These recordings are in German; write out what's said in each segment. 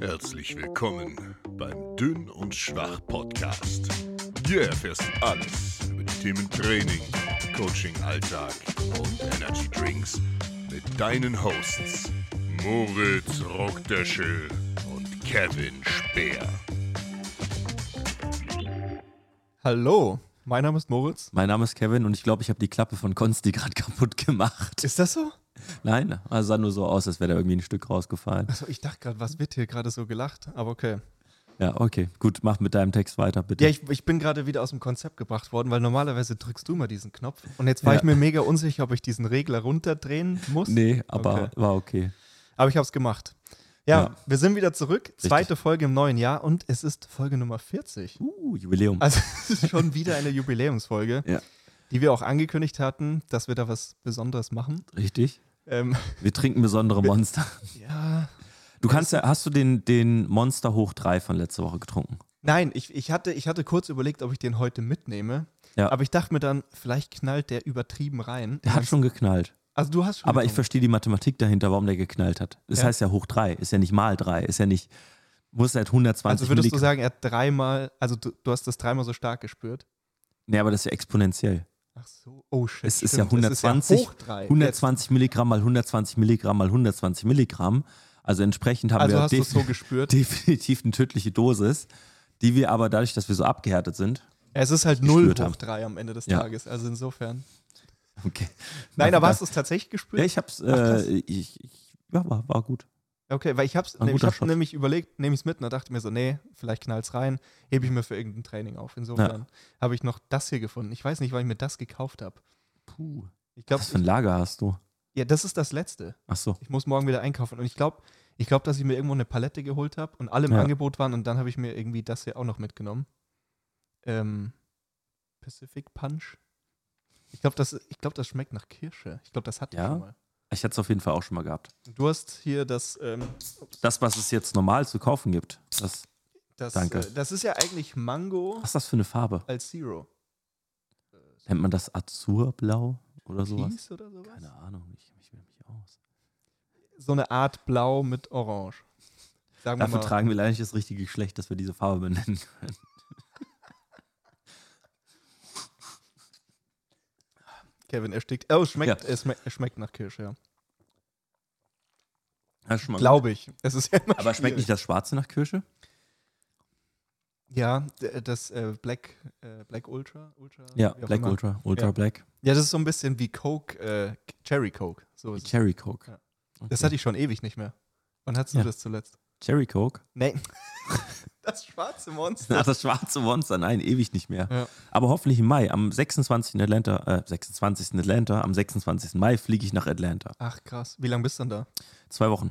Herzlich willkommen beim Dünn und Schwach Podcast. Hier erfährst du alles über die Themen Training, Coaching, Alltag und Energy Drinks mit deinen Hosts Moritz Rockdöschel und Kevin Speer. Hallo, mein Name ist Moritz. Mein Name ist Kevin und ich glaube, ich habe die Klappe von Konsti gerade kaputt gemacht. Ist das so? Nein, es sah nur so aus, als wäre da irgendwie ein Stück rausgefallen. Also ich dachte gerade, was wird hier gerade so gelacht? Aber okay. Ja, okay. Gut, mach mit deinem Text weiter, bitte. Ja, ich, ich bin gerade wieder aus dem Konzept gebracht worden, weil normalerweise drückst du mal diesen Knopf. Und jetzt war Ja. ich mir mega unsicher, ob ich diesen Regler runterdrehen muss. nee, aber Okay. war okay. Aber ich habe es gemacht. Ja, Ja. wir sind wieder zurück. Zweite Folge im neuen Jahr und es ist Folge Nummer 40. Uh, Jubiläum. Also es ist schon wieder eine Jubiläumsfolge, Ja. die wir auch angekündigt hatten, dass wir da was Besonderes machen. Richtig. Ähm, Wir trinken besondere Monster. ja, Du kannst ja, hast du den, den Monster Hoch 3 von letzter Woche getrunken? Nein, ich, ich, hatte, ich hatte kurz überlegt, ob ich den heute mitnehme. Ja. Aber ich dachte mir dann, vielleicht knallt der übertrieben rein. Der hat schon geknallt. Also du hast schon. Aber ich getrunken. verstehe die Mathematik dahinter, warum der geknallt hat. Das Ja. heißt ja Hoch 3, ist ja nicht mal 3, ist ja nicht, muss halt 120 Also würdest du Milligramm- sagen, er hat dreimal, also du, du hast das dreimal so stark gespürt? Nee, aber das ist ja exponentiell. Ach so, oh shit. Es ist ja stimmt, 120, hoch drei. 120 Milligramm mal 120 Milligramm mal 120 Milligramm. Also entsprechend haben Also wir def so definitiv eine tödliche Dosis, die wir aber dadurch, dass wir so abgehärtet sind. Es ist halt 0 gespürt hoch haben. 3 am Ende des Ja. Tages. Also insofern. Okay. Nein, Ja, aber hast du es tatsächlich gespürt? Ja, ich hab's, äh, ich, ich, ja, war, war gut. Okay, weil ich hab's, ne, ich hab Shot. nämlich überlegt, nehme ich es mit und da dachte ich mir so, nee, vielleicht knallt's rein, hebe ich mir für irgendein Training auf. Insofern habe ich noch das hier gefunden. Ich weiß nicht, wann ich mir das gekauft habe. Puh. Ich glaube, Was für ein Lager hast du? ja, das ist das letzte. Ach so. Ich muss morgen wieder einkaufen und ich glaube, ich glaube, dass ich mir irgendwo eine Palette geholt habe und alle im Ja. Angebot waren und dann habe ich mir irgendwie das hier auch noch mitgenommen. Ähm, Pacific Punch. Ich glaube, das, ich glaub, das schmeckt nach Kirsche. Ich glaube, das hatte ich Ja? schon mal. Ich hatte es auf jeden Fall auch schon mal gehabt. Du hast hier das, ähm, Das, was es jetzt normal zu kaufen gibt, das, das, Danke. Äh, das ist ja eigentlich Mango was ist das für eine Farbe? als Zero. Nennt man das Azurblau oder sowas? Oder sowas? Keine Ahnung, ich, ich will mich aus. So eine Art Blau mit Orange. Dafür mal. tragen wir leider nicht das richtige Geschlecht, dass wir diese Farbe benennen können. Kevin erstickt. Oh, es schmeckt, Ja. es, schmeckt, es schmeckt nach Kirsche, ja. Glaube ich. Es ist ja. Aber schmeckt schwierig. nicht das Schwarze nach Kirsche? Ja, d- das äh, Black, äh, Black Ultra. Ultra Ja, Black immer. Ultra, Ultra Ja. Black. Ja, das ist so ein bisschen wie Coke, äh, Cherry Coke. So Wie. Cherry Coke. Ja. Okay. Das hatte ich schon ewig nicht mehr. Wann hattest du Ja. das zuletzt? Cherry Coke? Nee. das schwarze Monster. Ach, das schwarze Monster, nein, ewig nicht mehr. Ja. Aber hoffentlich im Mai, am 26. in Atlanta, äh, 26. in Atlanta, am 26. Mai fliege ich nach Atlanta. Ach krass. Wie lange bist du denn da? Zwei Wochen.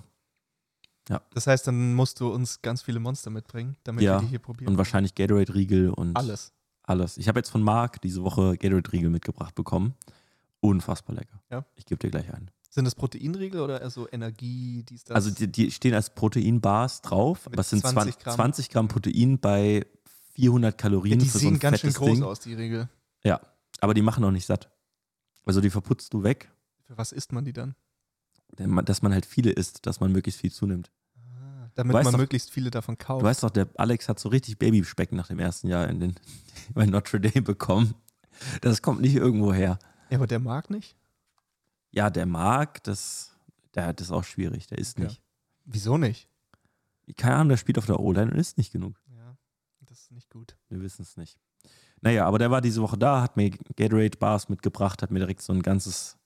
Das heißt, dann musst du uns ganz viele Monster mitbringen, damit Ja, wir die hier probieren. Und wahrscheinlich Gatorade-Riegel und alles. alles. Ich habe jetzt von Marc diese Woche Gatorade-Riegel mitgebracht bekommen. Unfassbar lecker. Ja. Ich gebe dir gleich einen. Sind das Proteinriegel oder eher so Energie, dies, das? Also die, die stehen als Proteinbars drauf, Mit es sind 20 20 Gramm. 20 Gramm Protein bei 400 ja, Kalorien die für so sehen ein ganz schön groß Ding. aus, die Riegel. Ja, aber die machen auch nicht satt. Also die verputzt du weg, Für was isst man die dann? dass man halt viele isst, dass man möglichst viel zunimmt. Ah, damit man doch- möglichst viele davon kauft. Du weißt doch, der Alex hat so richtig Babyspeck nach dem ersten Jahr in den, bei Notre Dame bekommen. Das kommt nicht irgendwo her. ja, aber der mag nicht. Ja, der mag, das, der hat das auch schwierig, der isst Okay. nicht. Wieso nicht? Keine Ahnung, der spielt auf der O-Line und isst nicht genug. Ja, das ist nicht gut. Wir wissen es nicht. Naja, aber der war diese Woche da, hat mir Gatorade-Bars mitgebracht, hat mir direkt so ein ganzes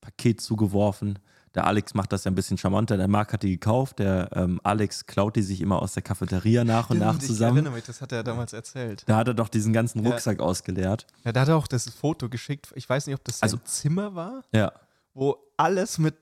Paket zugeworfen. Der Alex macht das ja ein bisschen charmanter. Der Marc hat die gekauft. Der ähm, Alex klaut die sich immer aus der Cafeteria nach und nach Stimmt, Ich zusammen. erinnere mich, das hat er damals erzählt. Da hat er doch diesen ganzen Ja. Rucksack ausgeleert. Ja, da hat er auch das Foto geschickt. Ich weiß nicht, ob das sein Also- Zimmer war, Ja. Wo alles mit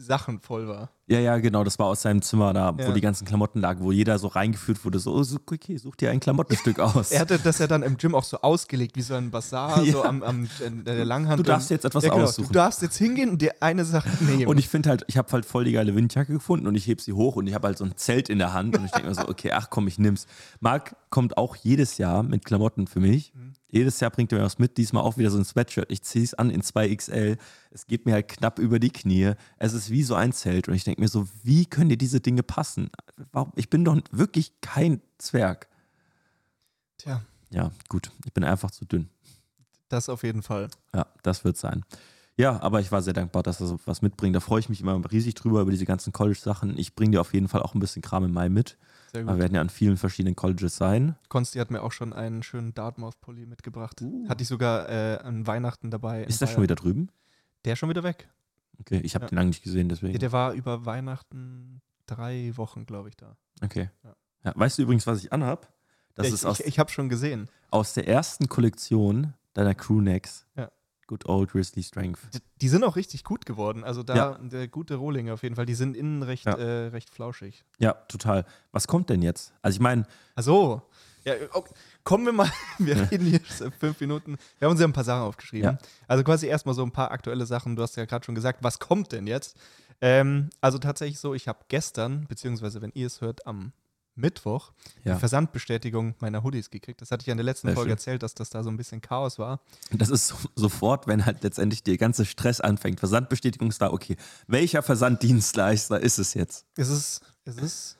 Sachen voll war. Ja, ja, genau. Das war aus seinem Zimmer da, wo Ja. die ganzen Klamotten lagen, wo jeder so reingeführt wurde. So, oh, so, okay, such dir ein Klamottenstück aus. Er hatte das ja dann im Gym auch so ausgelegt, wie so ein Bazar, so Ja. am, am in der Langhand. Du darfst jetzt etwas ja, genau. aussuchen. Du darfst jetzt hingehen und dir eine Sache nehmen. Und ich finde halt, ich habe halt voll die geile Windjacke gefunden und ich heb sie hoch und ich habe halt so ein Zelt in der Hand und ich denke mir so, okay, ach komm, ich nimm's. Marc kommt auch jedes Jahr mit Klamotten für mich. Jedes Jahr bringt er mir was mit, diesmal auch wieder so ein Sweatshirt. Ich ziehe es an in 2XL. Es geht mir halt knapp über die Knie. Es ist wie so ein Zelt. Und ich denke mir so, wie können dir diese Dinge passen? Ich bin doch wirklich kein Zwerg. Tja, Ja, gut. Ich bin einfach zu dünn. das auf jeden Fall. Ja, das wird sein. Ja, aber ich war sehr dankbar, dass er so was mitbringt. Da freue ich mich immer riesig drüber, über diese ganzen College-Sachen. Ich bringe dir auf jeden Fall auch ein bisschen Kram im Mai mit. Sehr Wir gut. werden ja an vielen verschiedenen Colleges sein. Konsti hat mir auch schon einen schönen Dartmouth-Pulli mitgebracht. Uh. Hatte ich sogar äh, an Weihnachten dabei. Ist das schon wieder drüben? Der ist schon wieder weg. Okay, ich habe Ja. den lange nicht gesehen, deswegen. Ja, der war über Weihnachten drei Wochen, glaube ich, da. Okay. Ja. Ja, weißt du übrigens, was ich anhab? Das ich ist aus, ich, ich habe schon gesehen. aus der ersten Kollektion deiner Crewnecks. Ja. Good old Grizzly Strength. Die, sind auch richtig gut geworden. Also da Ja. der gute Rohlinge auf jeden Fall. Die sind innen recht, Ja. äh, recht flauschig. Ja, total. Was kommt denn jetzt? Also ich meine, Achso. Ja, okay. Kommen wir mal, wir reden hier fünf Minuten. Wir haben uns ja ein paar Sachen aufgeschrieben. Also quasi erstmal so ein paar aktuelle Sachen. Du hast ja gerade schon gesagt, was kommt denn jetzt? Ähm, also tatsächlich so, ich habe gestern, beziehungsweise wenn ihr es hört, am Mittwoch Ja. die Versandbestätigung meiner Hoodies gekriegt. Das hatte ich ja in der letzten Sehr Folge schön. erzählt, dass das da so ein bisschen Chaos war. das ist so, sofort, wenn halt letztendlich der ganze Stress anfängt. Versandbestätigung ist da, okay. Welcher Versanddienstleister ist es jetzt? Es ist, es ist,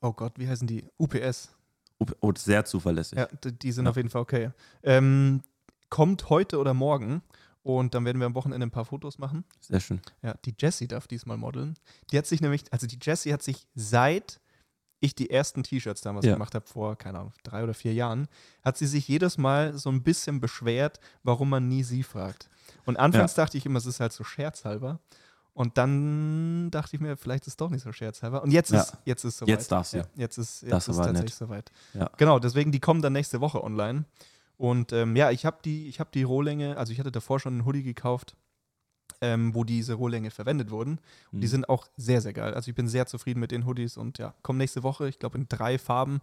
oh Gott, wie heißen die? UPS. Oh, sehr zuverlässig. Ja, die sind Ja. auf jeden Fall okay. Ähm, kommt heute oder morgen und dann werden wir am Wochenende ein paar Fotos machen. Sehr schön. Ja, die Jessie darf diesmal modeln. Die hat sich nämlich, also die Jessie hat sich seit ich die ersten T-Shirts damals Ja. gemacht habe, vor, keine Ahnung, drei oder vier Jahren, hat sie sich jedes Mal so ein bisschen beschwert, warum man nie sie fragt. Und anfangs dachte ich immer, es ist halt so scherzhalber. Und dann dachte ich mir, vielleicht ist es doch nicht so scherzhalber. Und jetzt Ja. ist jetzt ist soweit. Jetzt darf sie. Ja, jetzt ist, jetzt Das ist war tatsächlich nett. soweit. Ja. Genau, deswegen, die kommen dann nächste Woche online. Und ähm, ja, ich habe die, ich hab die Rohlänge, also ich hatte davor schon einen Hoodie gekauft, ähm, wo diese Rohlänge verwendet wurden. Und die Mhm. sind auch sehr, sehr geil. Also ich bin sehr zufrieden mit den Hoodies und ja, kommen nächste Woche, ich glaube in drei Farben.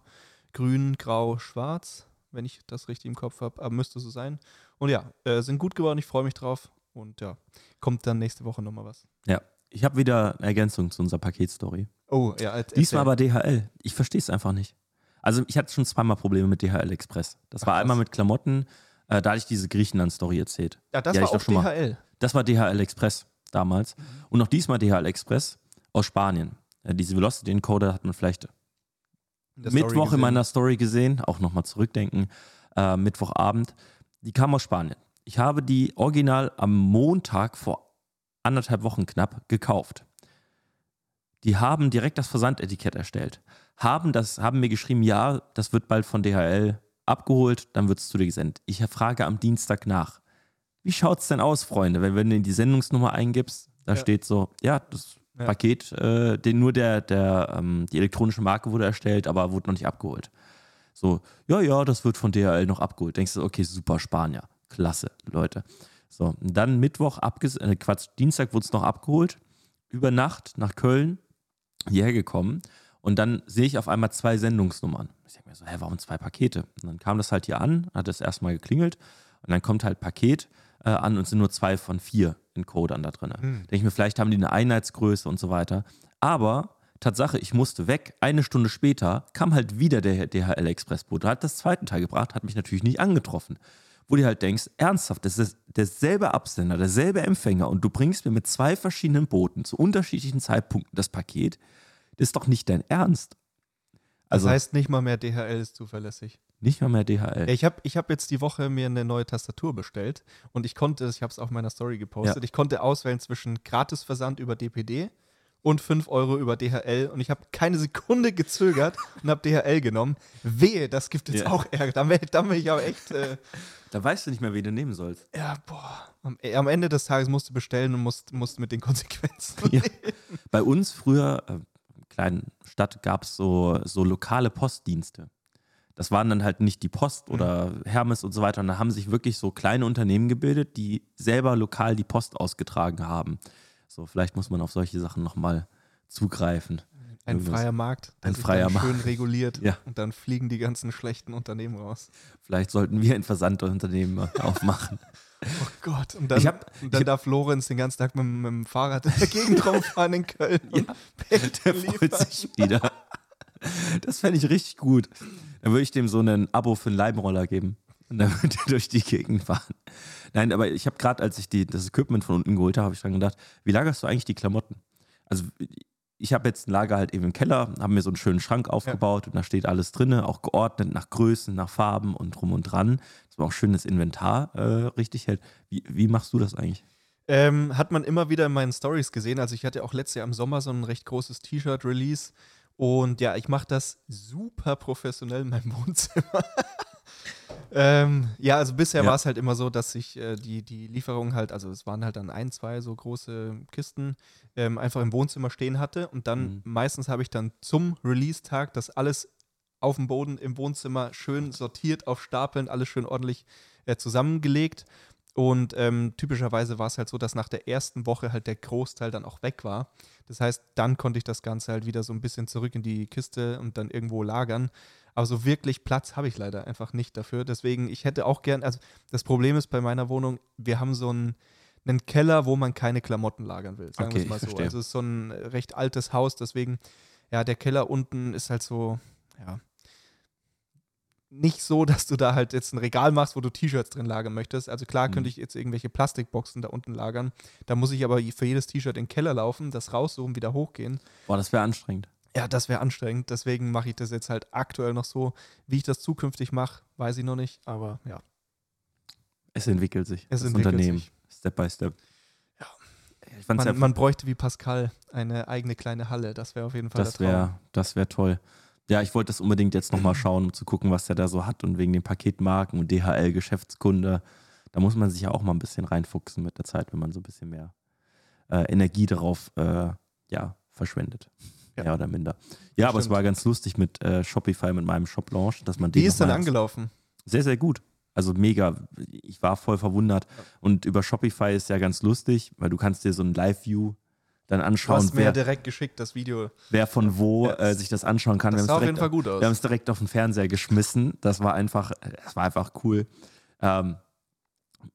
Grün, Grau, Schwarz, wenn ich das richtig im Kopf habe, aber müsste so sein. Und ja, äh, sind gut geworden, ich freue mich drauf. Und ja, kommt dann nächste Woche nochmal was. Ich habe wieder eine Ergänzung zu unserer Paketstory. Oh, ja. Diesmal aber DHL. Ich verstehe es einfach nicht. Also ich hatte schon zweimal Probleme mit DHL Express. Das Ach, war krass. einmal mit Klamotten, äh, da hatte ich diese Griechenland-Story erzählt. Ja, das Ja, war auch schon mal. Das war DHL Express damals. Und noch diesmal DHL Express aus Spanien. Äh, diese Velocity Encoder hat man vielleicht Mittwoch in meiner Story gesehen, auch nochmal zurückdenken, äh, Mittwochabend. Die kam aus Spanien. Ich habe die original am Montag vor anderthalb Wochen knapp gekauft. Die haben direkt das Versandetikett erstellt. Haben, das, haben mir geschrieben, ja, das wird bald von DHL abgeholt, dann wird es zu dir gesendet. Ich frage am Dienstag nach. Wie schaut es denn aus, Freunde, wenn, wenn du die Sendungsnummer eingibst? Da Ja. steht so, ja, das Ja. Paket, äh, den, nur der, der, ähm, die elektronische Marke wurde erstellt, aber wurde noch nicht abgeholt. So, ja, ja, das wird von DHL noch abgeholt. Denkst du, okay, super, Spanier. Klasse, Leute. So, und dann Mittwoch, abges äh, Quatsch, Dienstag wurde es noch abgeholt. Über Nacht nach Köln hierher gekommen. Und dann sehe ich auf einmal zwei Sendungsnummern. Ich denke mir so, hä, warum zwei Pakete? Und dann kam das halt hier an, hat es erstmal geklingelt. Und dann kommt halt Paket äh, an und sind nur zwei von vier in Codern da drin. Hm. Denke ich mir, vielleicht haben die eine Einheitsgröße und so weiter. Aber Tatsache, ich musste weg. Eine Stunde später kam halt wieder der DHL Expressbote, hat das zweite Teil gebracht, hat mich natürlich nicht angetroffen. Wo du halt denkst, ernsthaft, das ist derselbe Absender, derselbe Empfänger und du bringst mir mit zwei verschiedenen Booten zu unterschiedlichen Zeitpunkten das Paket. Das ist doch nicht dein Ernst. Das Also heißt, nicht mal mehr DHL ist zuverlässig. Nicht mal mehr DHL. Ich habe ich hab jetzt die Woche mir eine neue Tastatur bestellt und ich konnte, ich habe es auf meiner Story gepostet, Ja. ich konnte auswählen zwischen Gratisversand über DPD und 5 Euro über DHL und ich habe keine Sekunde gezögert und habe DHL genommen. Wehe, das gibt jetzt Ja. auch Ärger. Dann bin dann bin ich aber echt, äh, Da weißt du nicht mehr, wie du nehmen sollst. ja, boah. Am, äh, am Ende des Tages musst du bestellen und musst, musst mit den Konsequenzen. Ja. Bei uns früher, äh, kleinen Stadt, gab es so, so lokale Postdienste. Das waren dann halt nicht die Post oder Hermes und so weiter. Und da haben sich wirklich so kleine Unternehmen gebildet, die selber lokal die Post ausgetragen haben. So, vielleicht muss man auf solche Sachen nochmal zugreifen. Ein Irgendwas. freier Markt, der Ein sich freier Markt. schön reguliert Ja. und dann fliegen die ganzen schlechten Unternehmen raus. Vielleicht sollten wir ein Versandunternehmen aufmachen. Oh Gott, und dann, Ich hab- und dann darf Lorenz den ganzen Tag mit, mit dem Fahrrad in der Gegend rumfahren in Köln. und Päckchen Der freut sich wieder. Das fände ich richtig gut. Dann würde ich dem so ein Abo für einen Leibenroller geben. und dann wird er durch die Gegend fahren. Nein, aber ich habe gerade, als ich die, das Equipment von unten geholt habe, habe ich dann gedacht, wie lagerst du eigentlich die Klamotten? Also ich habe jetzt ein Lager halt eben im Keller, habe mir so einen schönen Schrank aufgebaut ja. und da steht alles drin, auch geordnet nach Größen, nach Farben und drum und dran. Das war auch schönes Inventar äh, richtig hält. Wie, wie machst du das eigentlich? Ähm, hat man immer wieder in meinen Stories gesehen. Also ich hatte auch letztes Jahr im Sommer so ein recht großes T-Shirt-Release. Und ja, ich mache das super professionell in meinem Wohnzimmer. ähm, ja, also bisher ja. war es halt immer so, dass ich äh, die, die Lieferung halt, also es waren halt dann ein, zwei so große Kisten, ähm, einfach im Wohnzimmer stehen hatte. Und dann mhm. meistens habe ich dann zum Release-Tag das alles auf dem Boden im Wohnzimmer schön sortiert auf Stapeln, alles schön ordentlich äh, zusammengelegt. Und ähm, typischerweise war es halt so, dass nach der ersten Woche halt der Großteil dann auch weg war. Das heißt, dann konnte ich das Ganze halt wieder so ein bisschen zurück in die Kiste und dann irgendwo lagern. Aber so wirklich Platz habe ich leider einfach nicht dafür. Deswegen, ich hätte auch gern, also das Problem ist bei meiner Wohnung, wir haben so einen, einen Keller, wo man keine Klamotten lagern will, sagen okay, wir es mal so. Verstehe. Also es ist so ein recht altes Haus, deswegen, ja, der Keller unten ist halt so, ja, nicht so, dass du da halt jetzt ein Regal machst, wo du T-Shirts drin lagern möchtest. Also klar mhm. könnte ich jetzt irgendwelche Plastikboxen da unten lagern. Da muss ich aber für jedes T-Shirt in den Keller laufen, das raussuchen, wieder hochgehen. Boah, das wäre anstrengend. Ja, das wäre anstrengend. Deswegen mache ich das jetzt halt aktuell noch so. Wie ich das zukünftig mache, weiß ich noch nicht. Aber ja. Es entwickelt sich. Es das entwickelt Unternehmen. Sich. Step by Step. Ja. Man, man, bräuchte wie Pascal eine eigene kleine Halle. Das wäre auf jeden Fall das wär, Das wäre toll. Ja, ich wollte das unbedingt jetzt nochmal schauen, um zu gucken, was der da so hat und wegen den Paketmarken und DHL-Geschäftskunde. Da muss man sich ja auch mal ein bisschen reinfuchsen mit der Zeit, wenn man so ein bisschen mehr äh, Energie darauf äh, ja, verschwendet. Ja. Mehr oder minder. Ja, das aber es war ganz lustig mit äh, Shopify, mit meinem Shop-Launch, dass man Wie ist dann angelaufen? Sehr, sehr gut. Also mega. Ich war voll verwundert. Und über Shopify ist ja ganz lustig, weil du kannst dir so ein Live-View dann anschauen. Du hast mir wer, direkt geschickt, das Video. Wer von wo ja. äh, sich das anschauen kann. Das sah auf jeden Fall gut aus. Wir haben es direkt auf den Fernseher geschmissen. Das war einfach, das war einfach cool. Ähm,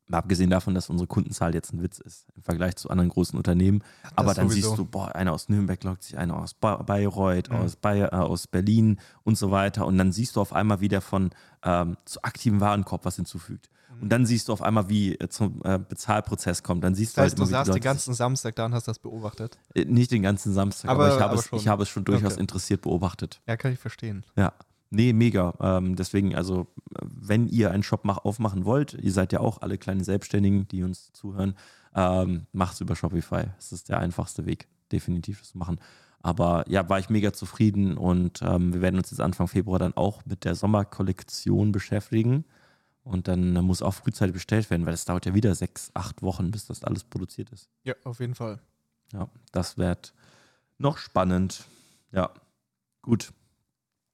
mal abgesehen davon, dass unsere Kundenzahl jetzt ein Witz ist im Vergleich zu anderen großen Unternehmen. Ja, Aber dann sowieso. siehst du, boah, einer aus Nürnberg lockt sich, einer aus Bayreuth, mhm. aus, Bayer, äh, aus Berlin und so weiter. Und dann siehst du auf einmal, wie der von ähm, zu aktiven Warenkorb was hinzufügt. Und dann siehst du auf einmal, wie äh, zum äh, Bezahlprozess kommt. Dann siehst das heißt, du halt immer, du saßt den ganzen Samstag da und hast das beobachtet? Äh, nicht den ganzen Samstag, aber, aber ich, habe es, ich habe es schon durchaus okay. interessiert beobachtet. Ja, kann ich verstehen. Ja. Nee, mega. Ähm, deswegen, also, wenn ihr einen Shop mach, aufmachen wollt, ihr seid ja auch alle kleine Selbstständigen, die uns zuhören, ähm, macht es über Shopify. Das ist der einfachste Weg, definitiv das zu machen. Aber ja, war ich mega zufrieden und ähm, wir werden uns jetzt Anfang Februar dann auch mit der Sommerkollektion beschäftigen. Und dann muss auch frühzeitig bestellt werden, weil es dauert ja wieder sechs, acht Wochen, bis das alles produziert ist. Ja, auf jeden Fall. Ja, das wird noch spannend. Ja, gut.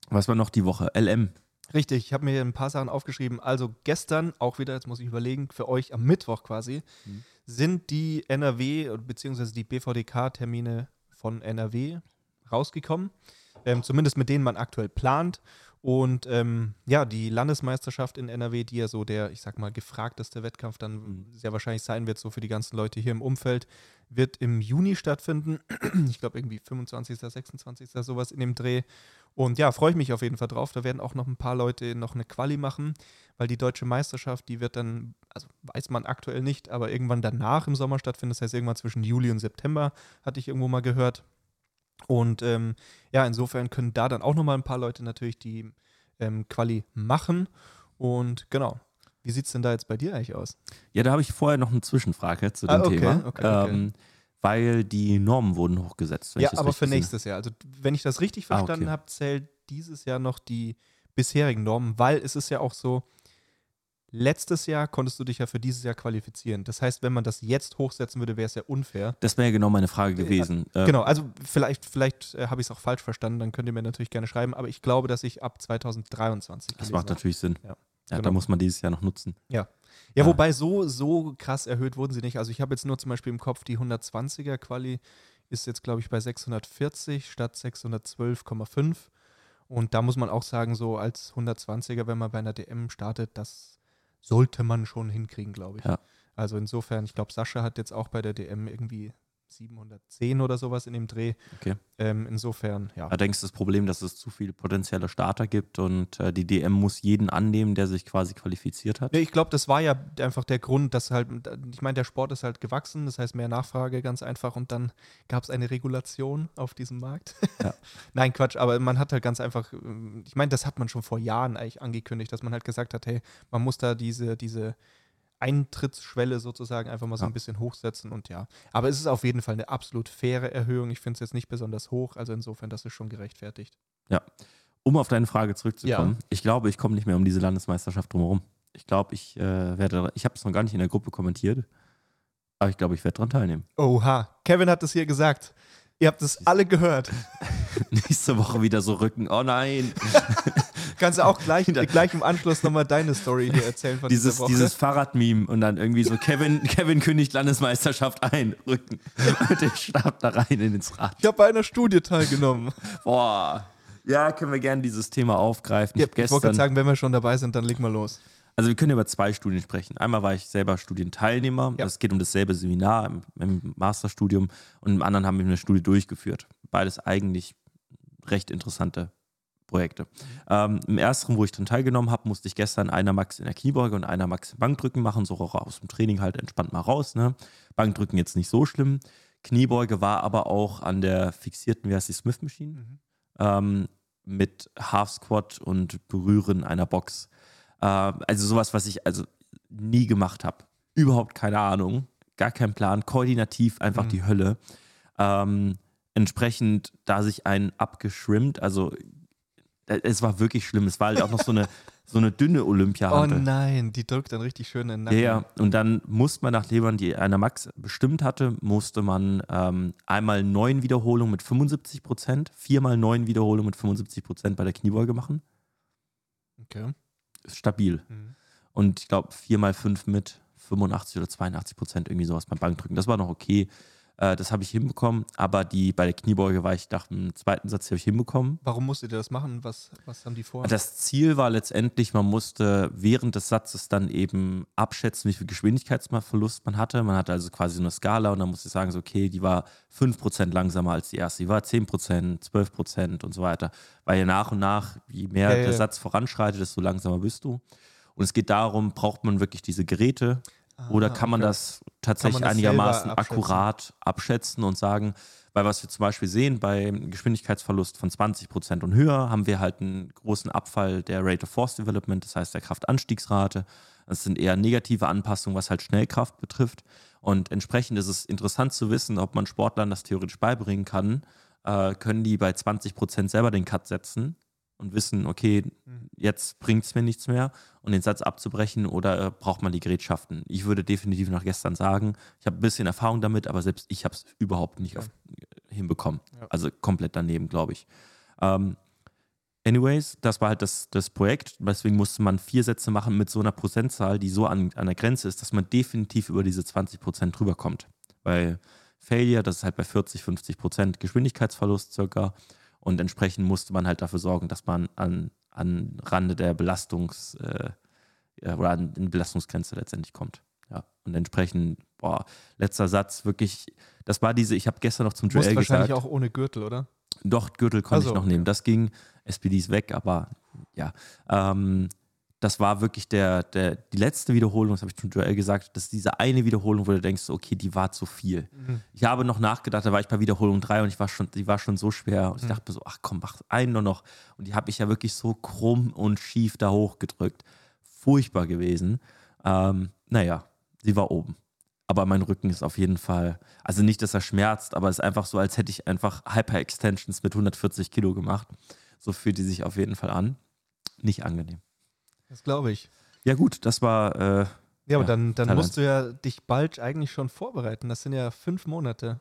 Was war noch die Woche? LM. Richtig, ich habe mir ein paar Sachen aufgeschrieben. Also gestern, auch wieder, jetzt muss ich überlegen, für euch am Mittwoch quasi, mhm. sind die NRW bzw. die BVDK-Termine von NRW rausgekommen. Ähm, zumindest mit denen man aktuell plant. Und ähm, ja, die Landesmeisterschaft in NRW, die ja so der, ich sag mal, gefragteste Wettkampf dann mhm. sehr wahrscheinlich sein wird, so für die ganzen Leute hier im Umfeld, wird im Juni stattfinden. Ich glaube irgendwie 25., 26., sowas in dem Dreh. Und ja, freue ich mich auf jeden Fall drauf. Da werden auch noch ein paar Leute noch eine Quali machen, weil die deutsche Meisterschaft, die wird dann, also weiß man aktuell nicht, aber irgendwann danach im Sommer stattfinden. Das heißt irgendwann zwischen Juli und September, hatte ich irgendwo mal gehört. Und ähm, ja, insofern können da dann auch nochmal ein paar Leute natürlich die ähm, Quali machen. Und genau. Wie sieht es denn da jetzt bei dir eigentlich aus? Ja, da habe ich vorher noch eine Zwischenfrage zu dem ah, okay, Thema. Okay, okay. Ähm, weil die Normen wurden hochgesetzt. Ja, aber für nächstes Jahr. Also, wenn ich das richtig verstanden ah, habe, zählt dieses Jahr noch die bisherigen Normen, weil es ist ja auch so, letztes Jahr konntest du dich ja für dieses Jahr qualifizieren. Das heißt, wenn man das jetzt hochsetzen würde, wäre es ja unfair. Das wäre ja genau meine Frage gewesen. Ja, genau, also vielleicht, vielleicht äh, habe ich es auch falsch verstanden, dann könnt ihr mir natürlich gerne schreiben, aber ich glaube, dass ich ab 2023. Das macht natürlich Sinn. Ja, ja genau. da muss man dieses Jahr noch nutzen. Ja. Ja, wobei so, so krass erhöht wurden sie nicht. Also ich habe jetzt nur zum Beispiel im Kopf die 120er Quali ist jetzt, glaube ich, bei 640 statt 612,5. Und da muss man auch sagen, so als 120er, wenn man bei einer DM startet, das sollte man schon hinkriegen, glaube ich. Ja. Also insofern, ich glaube, Sascha hat jetzt auch bei der DM irgendwie 710 oder sowas in dem Dreh. Okay. Ähm, insofern, ja. Allerdings das Problem, dass es zu viele potenzielle Starter gibt und äh, die DM muss jeden annehmen, der sich quasi qualifiziert hat. Nee, ich glaube, das war ja einfach der Grund, dass halt, ich meine, der Sport ist halt gewachsen, das heißt mehr Nachfrage, ganz einfach, und dann gab es eine Regulation auf diesem Markt. Ja. Nein, Quatsch, aber man hat halt ganz einfach, ähm, ich meine, das hat man schon vor Jahren eigentlich angekündigt, dass man halt gesagt hat, hey, man muss da diese, diese Eintrittsschwelle sozusagen einfach mal so Ja. ein bisschen hochsetzen und ja. Aber es ist auf jeden Fall eine absolut faire Erhöhung. Ich finde es jetzt nicht besonders hoch, also insofern, das ist schon gerechtfertigt. Um auf deine Frage zurückzukommen, ich glaube, ich komme nicht mehr um diese Landesmeisterschaft drumherum. Ich glaube, ich äh, werde, ich habe es noch gar nicht in der Gruppe kommentiert, aber ich glaube, ich werde daran teilnehmen. Oha, Kevin hat es hier gesagt. Ihr habt es alle gehört. Nächste Woche wieder so Rücken. Oh nein. Kannst du auch gleich, gleich im Anschluss nochmal deine Story hier erzählen von dieses, dieses Fahrradmeme und dann irgendwie so Kevin, Kevin kündigt Landesmeisterschaft ein, Rücken. Und der starb da rein in ins Rad. ich habe bei einer Studie teilgenommen. Boah. Ja, können wir gerne dieses Thema aufgreifen. Ja, Ich ich wollte gerade sagen, wenn wir schon dabei sind, dann leg mal los. Also wir können über zwei Studien sprechen. Einmal war ich selber Studienteilnehmer. Ja. Es geht um dasselbe Seminar im, im Masterstudium und im anderen haben wir eine Studie durchgeführt. Beides eigentlich recht interessante Projekte. Ähm, Im ersten, wo ich dran teilgenommen habe, musste ich gestern einer Max in der Kniebeuge und einer Max im Bankdrücken machen, so auch aus dem Training halt entspannt mal raus. Ne? Bankdrücken jetzt nicht so schlimm. Kniebeuge war aber auch an der fixierten, wie heißt die, Smith Machine? Mhm. ähm, mit Half Squat und Berühren einer Box. Äh, also sowas, was ich also nie gemacht habe. Überhaupt keine Ahnung, gar kein Plan, koordinativ einfach Mhm. die Hölle. Ähm, entsprechend, da sich ein abgeschrimmt, also äh, es war wirklich schlimm. Es war halt auch noch so eine, so eine dünne Oh Olympia-Hand. nein, die drückt dann richtig schön in den Ja, Nacken. ja, und dann musste man nach Lebern, die einer Max bestimmt hatte, musste man ähm, einmal neun Wiederholungen mit 75 Prozent, viermal neun Wiederholungen mit 75 Prozent bei der Kniebeuge machen. Okay. Stabil. Mhm. Und ich glaube, viermal fünf mit 85 oder 82 Prozent, irgendwie sowas beim Bankdrücken. Das war noch okay. Äh, das habe ich hinbekommen, aber die bei der Kniebeuge war ich, dachte, im zweiten Satz die habe ich hinbekommen. Warum musstet ihr das machen? Was, was haben die vor? Das Ziel war letztendlich, man musste während des Satzes dann eben abschätzen, wie viel Geschwindigkeitsverlust man hatte. Man hatte also quasi so eine Skala und dann musste ich sagen, so, okay, die war 5% langsamer als die erste, die war 10%, 12% und so weiter. Weil ja nach und nach, je mehr Ja, ja, der ja. Satz voranschreitet, desto langsamer bist du. Und es geht darum, braucht man wirklich diese Geräte oder kann man okay. das tatsächlich das einigermaßen abschätzen? akkurat abschätzen und sagen, weil was wir zum Beispiel sehen, bei Geschwindigkeitsverlust von 20% und höher haben wir halt einen großen Abfall der Rate of Force Development, das heißt der Kraftanstiegsrate. Das sind eher negative Anpassungen, was halt Schnellkraft betrifft. Und entsprechend ist es interessant zu wissen, ob man Sportlern das theoretisch beibringen kann. Äh, können die bei 20% selber den Cut setzen und wissen, okay, Mhm. jetzt bringt es mir nichts mehr und den Satz abzubrechen oder äh, braucht man die Gerätschaften? Ich würde definitiv nach gestern sagen, ich habe ein bisschen Erfahrung damit, aber selbst ich habe es überhaupt nicht Ja. auf, hinbekommen. Ja. Also komplett daneben, glaube ich. Ähm, anyways, das war halt das, das Projekt. Deswegen musste man vier Sätze machen mit so einer Prozentzahl, die so an, an der Grenze ist, dass man definitiv über diese 20 Prozent drüber kommt. Weil Failure, das ist halt bei 40, 50 Prozent Geschwindigkeitsverlust circa. Und entsprechend musste man halt dafür sorgen, dass man an, an Rande der Belastungs- äh, oder an die Belastungsgrenze letztendlich kommt. Ja. Und entsprechend, boah, letzter Satz, wirklich, das war diese, ich habe gestern noch zum Du musst Joel wahrscheinlich gesagt, auch ohne Gürtel, oder? doch, Gürtel konnte Ach so, ich noch nehmen. Das ging, SPD ist weg, aber ja. Ähm, das war wirklich der, der, die letzte Wiederholung, das habe ich zum Joel gesagt, das ist diese eine Wiederholung, wo du denkst, okay, die war zu viel. Mhm. Ich habe noch nachgedacht, da war ich bei Wiederholung 3 und ich war schon, die war schon so schwer. Und ich Mhm. dachte mir so, ach komm, mach einen nur noch. Und die habe ich ja wirklich so krumm und schief da hochgedrückt. Furchtbar gewesen. Ähm, naja, sie war oben. Aber mein Rücken ist auf jeden Fall, also nicht, dass er schmerzt, aber es ist einfach so, als hätte ich einfach Hyper-Extensions mit 140 Kilo gemacht. So fühlt die sich auf jeden Fall an. Nicht angenehm. Das glaube ich. Ja, gut, das war, äh, Ja, aber Ja, dann, dann musst du ja dich bald eigentlich schon vorbereiten. Das sind ja fünf Monate.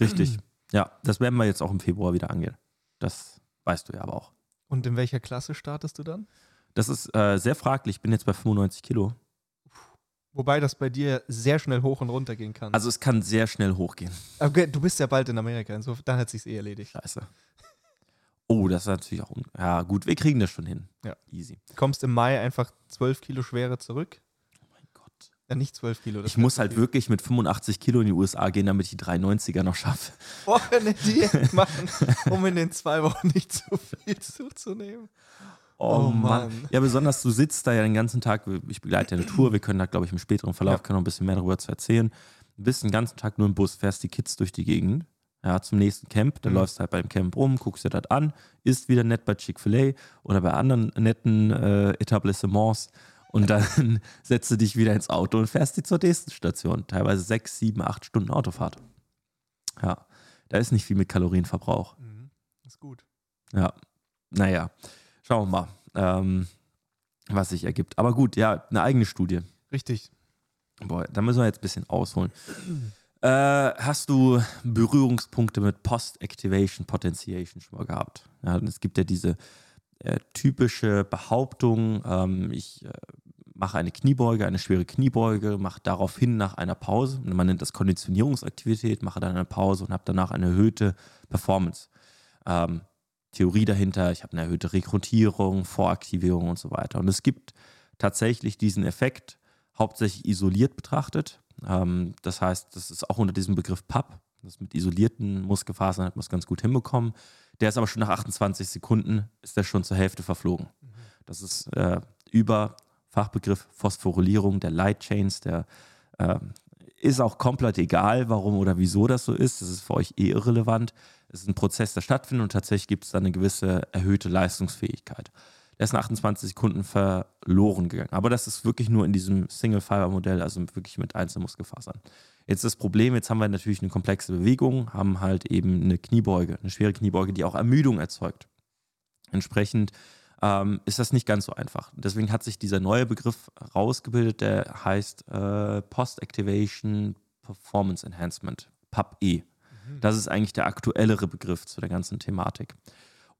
richtig. Ja, das werden wir jetzt auch im Februar wieder angehen. Das weißt du ja aber auch. Und in welcher Klasse startest du dann? Das ist äh, sehr fraglich. Ich bin jetzt bei 95 Kilo. Wobei das bei dir sehr schnell hoch und runter gehen kann. Also es kann sehr schnell hochgehen. okay, du bist ja bald in Amerika, insofern dann hat sich's eh erledigt. Scheiße. Oh, das ist natürlich auch. Ja, gut, wir kriegen das schon hin. Ja. Easy. Kommst im Mai einfach zwölf Kilo Schwere zurück. Oh mein Gott. Ja, nicht 12 Kilo. Ich muss halt viel. wirklich mit 85 Kilo in die USA gehen, damit ich die 390er noch schaffe. Wir eine Diät machen, um in den zwei Wochen nicht zu viel zuzunehmen? Oh Mann. Ja, besonders du sitzt da ja den ganzen Tag, ich begleite eine Tour, wir können da, glaube ich, im späteren Verlauf Ja. können noch ein bisschen mehr darüber zu erzählen. Du bist den ganzen Tag nur im Bus, fährst die Kids durch die Gegend, ja, zum nächsten Camp, dann Mhm. läufst halt beim Camp rum, guckst dir das an, isst wieder nett bei Chick-fil-A oder bei anderen netten äh, Etablissements und dann setzt du dich wieder ins Auto und fährst die zur nächsten Station. Teilweise sechs, sieben, acht Stunden Autofahrt. Ja, da ist nicht viel mit Kalorienverbrauch. Mhm. Ist gut. Ja, naja, schauen wir mal, ähm, was sich ergibt. Aber gut, ja, eine eigene Studie. Richtig. Boah, da müssen wir jetzt ein bisschen ausholen. Äh, hast du Berührungspunkte mit Post-Activation Potentiation schon mal gehabt? Ja, es gibt ja diese äh, typische Behauptung, ähm, ich äh, mache eine Kniebeuge, eine schwere Kniebeuge, mache daraufhin nach einer Pause, man nennt das Konditionierungsaktivität, mache dann eine Pause und habe danach eine erhöhte Performance. Ähm, Theorie dahinter, ich habe eine erhöhte Rekrutierung, Voraktivierung und so weiter. Und es gibt tatsächlich diesen Effekt, hauptsächlich isoliert betrachtet. Ähm, das heißt, das ist auch unter diesem Begriff PAP. Das mit isolierten Muskelfasern hat man es ganz gut hinbekommen. Der ist aber schon nach 28 Sekunden, ist der schon zur Hälfte verflogen. Das ist äh, über Fachbegriff Phosphorylierung der Light Chains, der äh, ist auch komplett egal, warum oder wieso das so ist. Das ist für euch eh irrelevant. Es ist ein Prozess, der stattfindet und tatsächlich gibt es dann eine gewisse erhöhte Leistungsfähigkeit. Der ist nach 28 Sekunden verloren gegangen. Aber das ist wirklich nur in diesem Single-Fiber-Modell, also wirklich mit einzelnen Muskelfasern. Jetzt das Problem, jetzt haben wir natürlich eine komplexe Bewegung, haben halt eben eine Kniebeuge, eine schwere Kniebeuge, die auch Ermüdung erzeugt. Entsprechend ähm, ist das nicht ganz so einfach. Deswegen hat sich dieser neue Begriff rausgebildet, der heißt äh, Post-Activation Performance Enhancement, PAP-E. Das ist eigentlich der aktuellere Begriff zu der ganzen Thematik.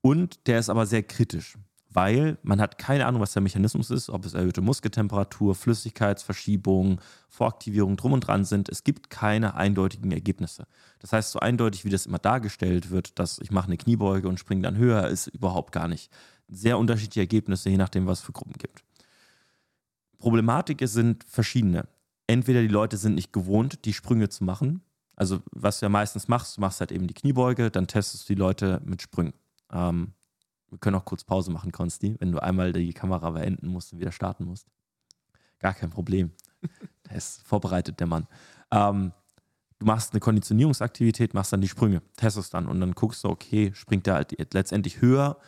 Und der ist aber sehr kritisch, weil man hat keine Ahnung, was der Mechanismus ist, ob es erhöhte Muskeltemperatur, Flüssigkeitsverschiebung, Voraktivierung drum und dran sind. Es gibt keine eindeutigen Ergebnisse. Das heißt, so eindeutig, wie das immer dargestellt wird, dass ich mache eine Kniebeuge und springe dann höher, ist überhaupt gar nicht. Sehr unterschiedliche Ergebnisse, je nachdem, was es für Gruppen gibt. Problematik sind verschiedene. Entweder die Leute sind nicht gewohnt, die Sprünge zu machen. Also, was du ja meistens machst, du machst halt eben die Kniebeuge, dann testest du die Leute mit Sprüngen. Ähm, wir können auch kurz Pause machen, Konsti, wenn du einmal die Kamera beenden musst und wieder starten musst. Gar kein Problem. Der ist vorbereitet, der Mann. Ähm, du machst eine Konditionierungsaktivität, machst dann die Sprünge, testest dann und dann guckst du, okay, springt der halt letztendlich höher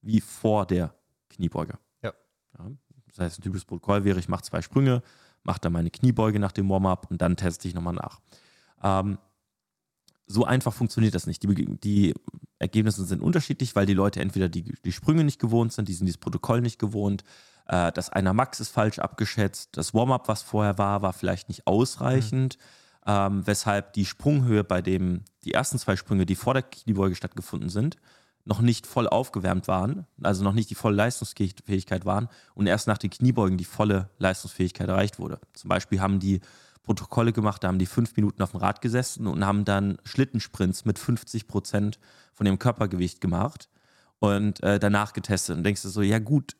wie vor der Kniebeuge. Ja. ja das heißt, ein typisches Protokoll wäre, ich mache zwei Sprünge, mache dann meine Kniebeuge nach dem Warm-up und dann teste ich nochmal nach. Ähm, so einfach funktioniert das nicht. Die, die, Ergebnisse sind unterschiedlich, weil die Leute entweder die, die Sprünge nicht gewohnt sind, die sind dieses Protokoll nicht gewohnt, äh, das einer Max ist falsch abgeschätzt, das Warm-up, was vorher war, war vielleicht nicht ausreichend, mhm. ähm, weshalb die Sprunghöhe bei dem, die ersten zwei Sprünge, die vor der Kniebeuge stattgefunden sind, noch nicht voll aufgewärmt waren, also noch nicht die volle Leistungsfähigkeit waren und erst nach den Kniebeugen die volle Leistungsfähigkeit erreicht wurde. Zum Beispiel haben die Protokolle gemacht, da haben die fünf Minuten auf dem Rad gesessen und haben dann Schlittensprints mit 50 Prozent von ihrem Körpergewicht gemacht und äh, danach getestet. Und denkst du so, ja gut,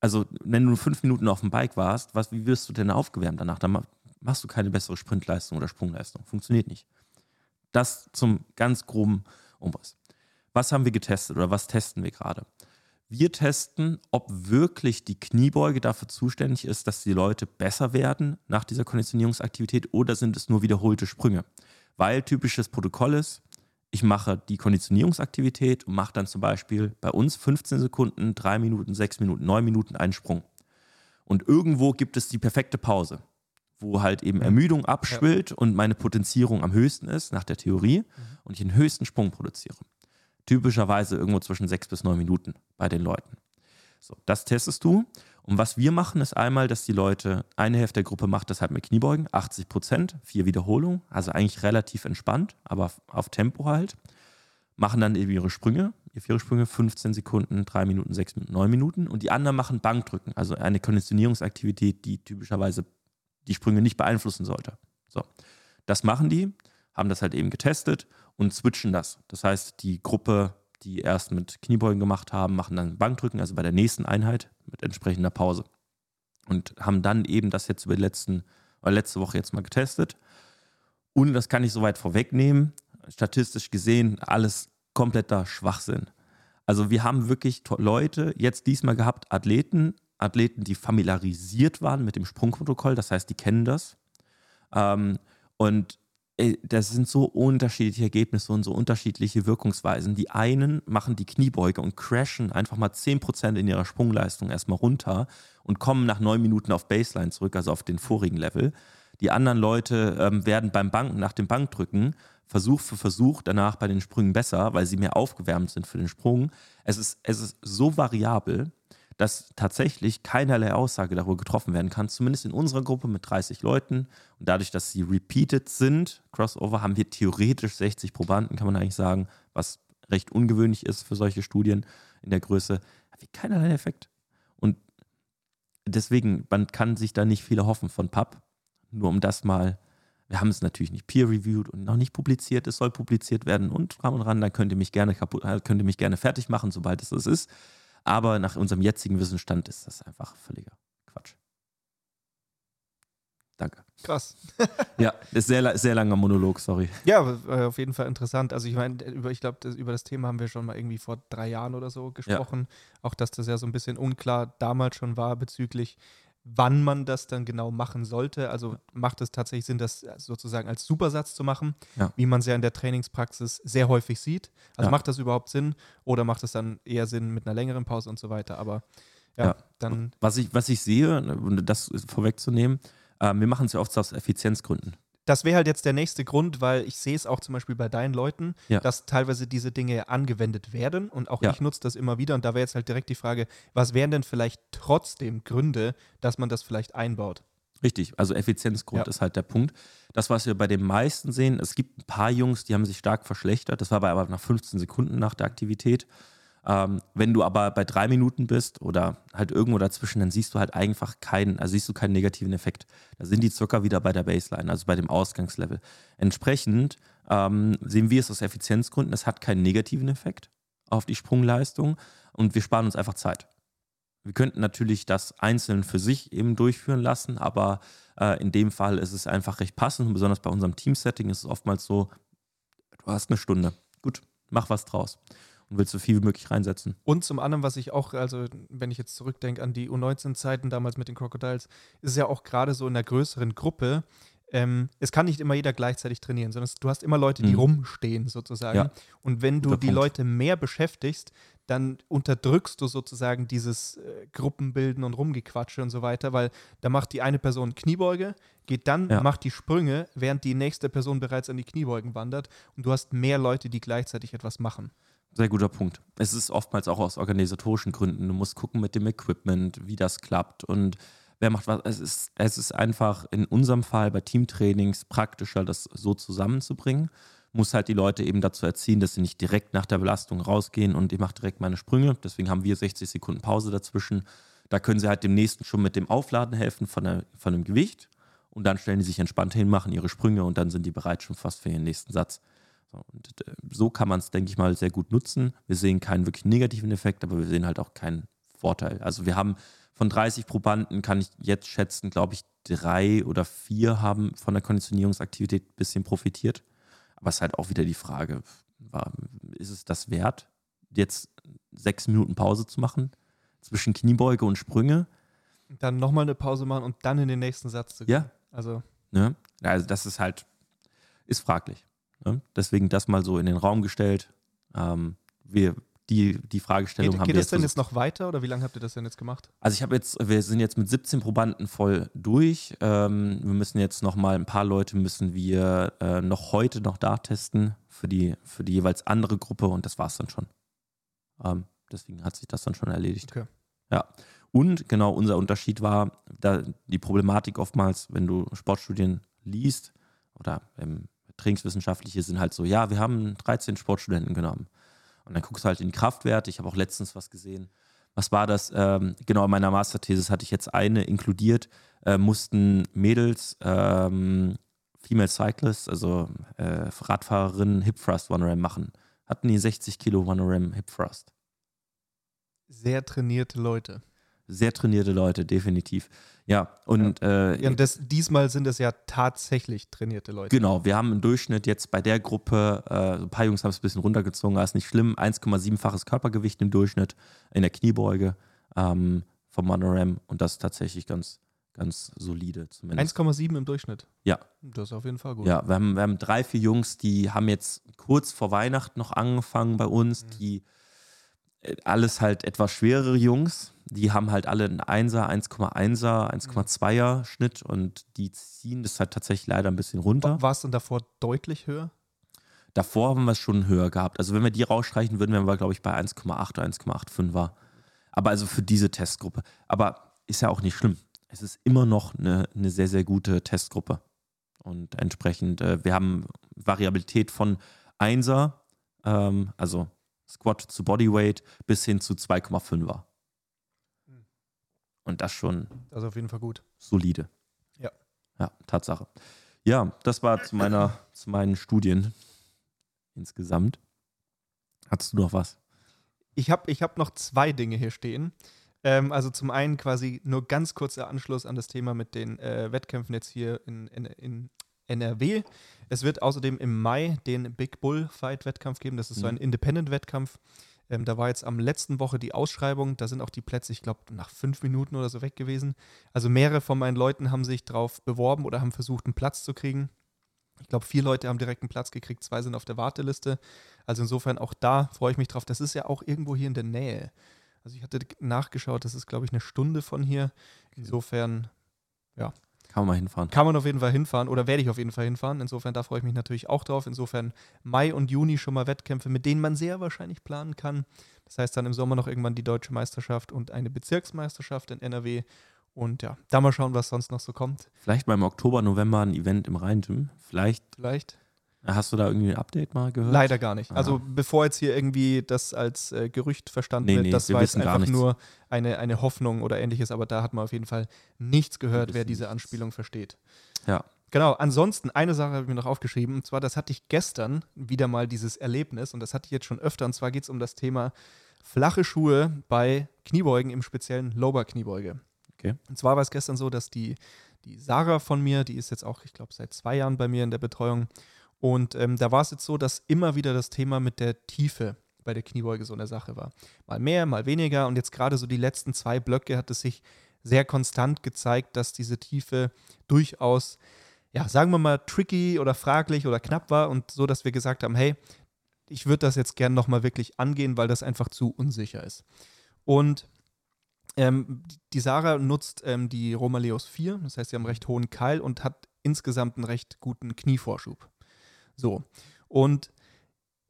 also wenn du fünf Minuten auf dem Bike warst, was, wie wirst du denn aufgewärmt danach? Dann machst du keine bessere Sprintleistung oder Sprungleistung. Funktioniert nicht. Das zum ganz groben Umriss. Was haben wir getestet oder was testen wir gerade? Wir testen, ob wirklich die Kniebeuge dafür zuständig ist, dass die Leute besser werden nach dieser Konditionierungsaktivität oder sind es nur wiederholte Sprünge. Weil typisches Protokoll ist, ich mache die Konditionierungsaktivität und mache dann zum Beispiel bei uns 15 Sekunden, 3 Minuten, 6 Minuten, 9 Minuten einen Sprung. Und irgendwo gibt es die perfekte Pause, wo halt eben Ermüdung abschwillt ja. und meine Potenzierung am höchsten ist, nach der Theorie, mhm. und ich den höchsten Sprung produziere typischerweise irgendwo zwischen sechs bis neun Minuten bei den Leuten. So, das testest du. Und was wir machen, ist einmal, dass die Leute, eine Hälfte der Gruppe macht das halt mit Kniebeugen, 80 Prozent, vier Wiederholungen, also eigentlich relativ entspannt, aber auf Tempo halt. Machen dann eben ihre Sprünge, ihre vier Sprünge, 15 Sekunden, 3 Minuten, 6 Minuten, 9 Minuten. Und die anderen machen Bankdrücken, also eine Konditionierungsaktivität, die typischerweise die Sprünge nicht beeinflussen sollte. So, das machen die, haben das halt eben getestet und switchen das. Das heißt, die Gruppe, die erst mit Kniebeugen gemacht haben, machen dann Bankdrücken, also bei der nächsten Einheit mit entsprechender Pause. Und haben dann eben das jetzt über die letzten, äh, letzte Woche jetzt mal getestet. Und das kann ich soweit vorwegnehmen. Statistisch gesehen, alles kompletter Schwachsinn. Also wir haben wirklich Leute jetzt diesmal gehabt, Athleten, Athleten, die familiarisiert waren mit dem Sprungprotokoll, das heißt, die kennen das. Ähm, und das sind so unterschiedliche Ergebnisse und so unterschiedliche Wirkungsweisen. Die einen machen die Kniebeuge und crashen einfach mal 10% in ihrer Sprungleistung erstmal runter und kommen nach neun Minuten auf Baseline zurück, also auf den vorigen Level. Die anderen Leute ähm, werden beim Banken nach dem Bankdrücken Versuch für Versuch danach bei den Sprüngen besser, weil sie mehr aufgewärmt sind für den Sprung. Es ist, es ist so variabel, dass tatsächlich keinerlei Aussage darüber getroffen werden kann, zumindest in unserer Gruppe mit 30 Leuten. Und dadurch, dass sie repeated sind, Crossover, haben wir theoretisch 60 Probanden, kann man eigentlich sagen, was recht ungewöhnlich ist für solche Studien in der Größe. Wir keinerlei Effekt. Und deswegen, man kann sich da nicht viel erhoffen von PUB. Nur um das mal, wir haben es natürlich nicht peer-reviewed und noch nicht publiziert, es soll publiziert werden und ran und ran, dann könnt ihr mich gerne kaputt, könnt ihr mich gerne fertig machen, sobald es das ist. Aber nach unserem jetzigen Wissensstand ist das einfach völliger Quatsch. Danke. Krass. ja, ist sehr, sehr langer Monolog, sorry. Ja, äh, auf jeden Fall interessant. Also ich meine, ich glaube, über das Thema haben wir schon mal irgendwie vor drei Jahren oder so gesprochen. Ja. Auch dass das ja so ein bisschen unklar damals schon war bezüglich wann man das dann genau machen sollte. Also macht es tatsächlich Sinn, das sozusagen als Supersatz zu machen, ja. wie man es ja in der Trainingspraxis sehr häufig sieht. Also ja. macht das überhaupt Sinn oder macht es dann eher Sinn mit einer längeren Pause und so weiter. Aber ja, ja. dann. Was ich, was ich sehe, um das vorwegzunehmen, äh, wir machen es ja oft aus Effizienzgründen das wäre halt jetzt der nächste Grund, weil ich sehe es auch zum Beispiel bei deinen Leuten, ja. dass teilweise diese Dinge angewendet werden und auch ja. ich nutze das immer wieder. Und da wäre jetzt halt direkt die Frage, was wären denn vielleicht trotzdem Gründe, dass man das vielleicht einbaut? Richtig, also Effizienzgrund ja. ist halt der Punkt. Das, was wir bei den meisten sehen, es gibt ein paar Jungs, die haben sich stark verschlechtert. Das war aber nach 15 Sekunden nach der Aktivität. Ähm, wenn du aber bei drei Minuten bist oder halt irgendwo dazwischen, dann siehst du halt einfach keinen, also siehst du keinen negativen Effekt. Da sind die circa wieder bei der Baseline, also bei dem Ausgangslevel. Entsprechend ähm, sehen wir es aus Effizienzgründen, es hat keinen negativen Effekt auf die Sprungleistung und wir sparen uns einfach Zeit. Wir könnten natürlich das einzeln für sich eben durchführen lassen, aber äh, in dem Fall ist es einfach recht passend und besonders bei unserem Teamsetting ist es oftmals so, du hast eine Stunde, gut, mach was draus und willst so viel wie möglich reinsetzen. Und zum anderen, was ich auch, also wenn ich jetzt zurückdenke an die U19-Zeiten damals mit den Crocodiles, ist es ja auch gerade so in der größeren Gruppe, ähm, es kann nicht immer jeder gleichzeitig trainieren, sondern du hast immer Leute, die mhm. rumstehen sozusagen. Ja. Und wenn du Guter die Punkt. Leute mehr beschäftigst, dann unterdrückst du sozusagen dieses äh, Gruppenbilden und Rumgequatsche und so weiter, weil da macht die eine Person Kniebeuge, geht dann, ja. macht die Sprünge, während die nächste Person bereits an die Kniebeugen wandert und du hast mehr Leute, die gleichzeitig etwas machen. Sehr guter Punkt. Es ist oftmals auch aus organisatorischen Gründen. Du musst gucken mit dem Equipment, wie das klappt und wer macht was. Es ist, es ist einfach in unserem Fall bei Teamtrainings praktischer, das so zusammenzubringen. Muss halt die Leute eben dazu erziehen, dass sie nicht direkt nach der Belastung rausgehen und ich mache direkt meine Sprünge. Deswegen haben wir 60 Sekunden Pause dazwischen. Da können sie halt dem nächsten schon mit dem Aufladen helfen von, der, von dem Gewicht. Und dann stellen die sich entspannt hin, machen ihre Sprünge und dann sind die bereit schon fast für ihren nächsten Satz. Und äh, so kann man es, denke ich mal, sehr gut nutzen. Wir sehen keinen wirklich negativen Effekt, aber wir sehen halt auch keinen Vorteil. Also wir haben von 30 Probanden, kann ich jetzt schätzen, glaube ich, drei oder vier haben von der Konditionierungsaktivität ein bisschen profitiert. Aber es ist halt auch wieder die Frage, war, ist es das wert, jetzt sechs Minuten Pause zu machen zwischen Kniebeuge und Sprünge? Dann nochmal eine Pause machen und dann in den nächsten Satz zu gehen. Ja. Also. Ja, also das ist halt, ist fraglich. Ne? Deswegen das mal so in den Raum gestellt. Ähm, wir, die, die Fragestellung geht, haben geht wir das denn jetzt noch weiter oder wie lange habt ihr das denn jetzt gemacht? Also ich habe jetzt, wir sind jetzt mit 17 Probanden voll durch. Ähm, wir müssen jetzt noch mal ein paar Leute müssen wir äh, noch heute noch da testen für die, für die jeweils andere Gruppe und das war es dann schon. Ähm, deswegen hat sich das dann schon erledigt. Okay. Ja. Und genau unser Unterschied war, da die Problematik oftmals, wenn du Sportstudien liest oder im Trainingswissenschaftliche sind halt so, ja, wir haben 13 Sportstudenten genommen. Und dann guckst du halt in die Kraftwerte. Ich habe auch letztens was gesehen. Was war das? Ähm, genau, in meiner Masterthesis hatte ich jetzt eine inkludiert. Äh, mussten Mädels, ähm, Female Cyclists, also äh, Radfahrerinnen, Hip Thrust One Ram machen. Hatten die 60 Kilo One Ram Hip Thrust. Sehr trainierte Leute. Sehr trainierte Leute, definitiv. Ja, und, Äh, ja, und das, diesmal sind es ja tatsächlich trainierte Leute. Genau, wir haben im Durchschnitt jetzt bei der Gruppe, äh, ein paar Jungs haben es ein bisschen runtergezogen, aber ist nicht schlimm, 1,7-faches Körpergewicht im Durchschnitt in der Kniebeuge ähm, vom Monoram und das ist tatsächlich ganz, ganz solide zumindest. 1,7 im Durchschnitt? Ja. Das ist auf jeden Fall gut. Ja, wir haben, wir haben drei, vier Jungs, die haben jetzt kurz vor Weihnachten noch angefangen bei uns, mhm. die alles halt etwas schwerere Jungs, die haben halt alle einen 1er, 1,1er, 1,2er Schnitt und die ziehen das halt tatsächlich leider ein bisschen runter. War es denn davor deutlich höher? Davor haben wir es schon höher gehabt. Also wenn wir die rausstreichen würden, wären wir, glaube ich, bei 1,8 oder 1,85 war. Aber also für diese Testgruppe. Aber ist ja auch nicht schlimm. Es ist immer noch eine, eine sehr, sehr gute Testgruppe. Und entsprechend, äh, wir haben Variabilität von 1er, ähm, also Squat zu Bodyweight, bis hin zu 2,5er. Und das schon. Das ist auf jeden Fall gut. Solide. Ja. Ja, Tatsache. Ja, das war zu meiner, zu meinen Studien insgesamt. Hattest du noch was? Ich habe ich hab noch zwei Dinge hier stehen. Ähm, also zum einen quasi nur ganz kurzer Anschluss an das Thema mit den äh, Wettkämpfen jetzt hier in, in, in, NRW. Es wird außerdem im Mai den Big Bull Fight Wettkampf geben. Das ist mhm. so ein Independent-Wettkampf. Ähm, da war jetzt am letzten Woche die Ausschreibung, da sind auch die Plätze, ich glaube, nach fünf Minuten oder so weg gewesen. Also mehrere von meinen Leuten haben sich darauf beworben oder haben versucht, einen Platz zu kriegen. Ich glaube, vier Leute haben direkt einen Platz gekriegt, zwei sind auf der Warteliste. Also insofern auch da freue ich mich drauf. Das ist ja auch irgendwo hier in der Nähe. Also ich hatte nachgeschaut, das ist, glaube ich, eine Stunde von hier. Insofern, ja, kann man mal hinfahren. Kann man auf jeden Fall hinfahren oder werde ich auf jeden Fall hinfahren. Insofern, da freue ich mich natürlich auch drauf. Insofern Mai und Juni schon mal Wettkämpfe, mit denen man sehr wahrscheinlich planen kann. Das heißt dann im Sommer noch irgendwann die deutsche Meisterschaft und eine Bezirksmeisterschaft in NRW. Und ja, da mal schauen, was sonst noch so kommt. Vielleicht mal im Oktober, November ein Event im Rhein-Gym. Vielleicht. Vielleicht. Hast du da irgendwie ein Update mal gehört? Leider gar nicht. Also bevor jetzt hier irgendwie das als äh, Gerücht verstanden nee, wird, nee, das war jetzt einfach nur eine, eine Hoffnung oder ähnliches, aber da hat man auf jeden Fall nichts gehört, wer diese Anspielung versteht. Ja. Genau, ansonsten, eine Sache habe ich mir noch aufgeschrieben, und zwar, das hatte ich gestern wieder mal dieses Erlebnis, und das hatte ich jetzt schon öfter, und zwar geht es um das Thema flache Schuhe bei Kniebeugen, im speziellen Lower-Kniebeuge. Okay. Und zwar war es gestern so, dass die, die Sarah von mir, die ist jetzt auch, ich glaube, seit zwei Jahren bei mir in der Betreuung, und ähm, da war es jetzt so, dass immer wieder das Thema mit der Tiefe bei der Kniebeuge so eine Sache war. Mal mehr, mal weniger. Und jetzt gerade so die letzten zwei Blöcke hat es sich sehr konstant gezeigt, dass diese Tiefe durchaus, ja, sagen wir mal, tricky oder fraglich oder knapp war. Und so, dass wir gesagt haben, hey, ich würde das jetzt gerne nochmal wirklich angehen, weil das einfach zu unsicher ist. Und ähm, die Sarah nutzt ähm, die Romaleos 4, das heißt, sie haben einen recht hohen Keil und hat insgesamt einen recht guten Knievorschub. So. Und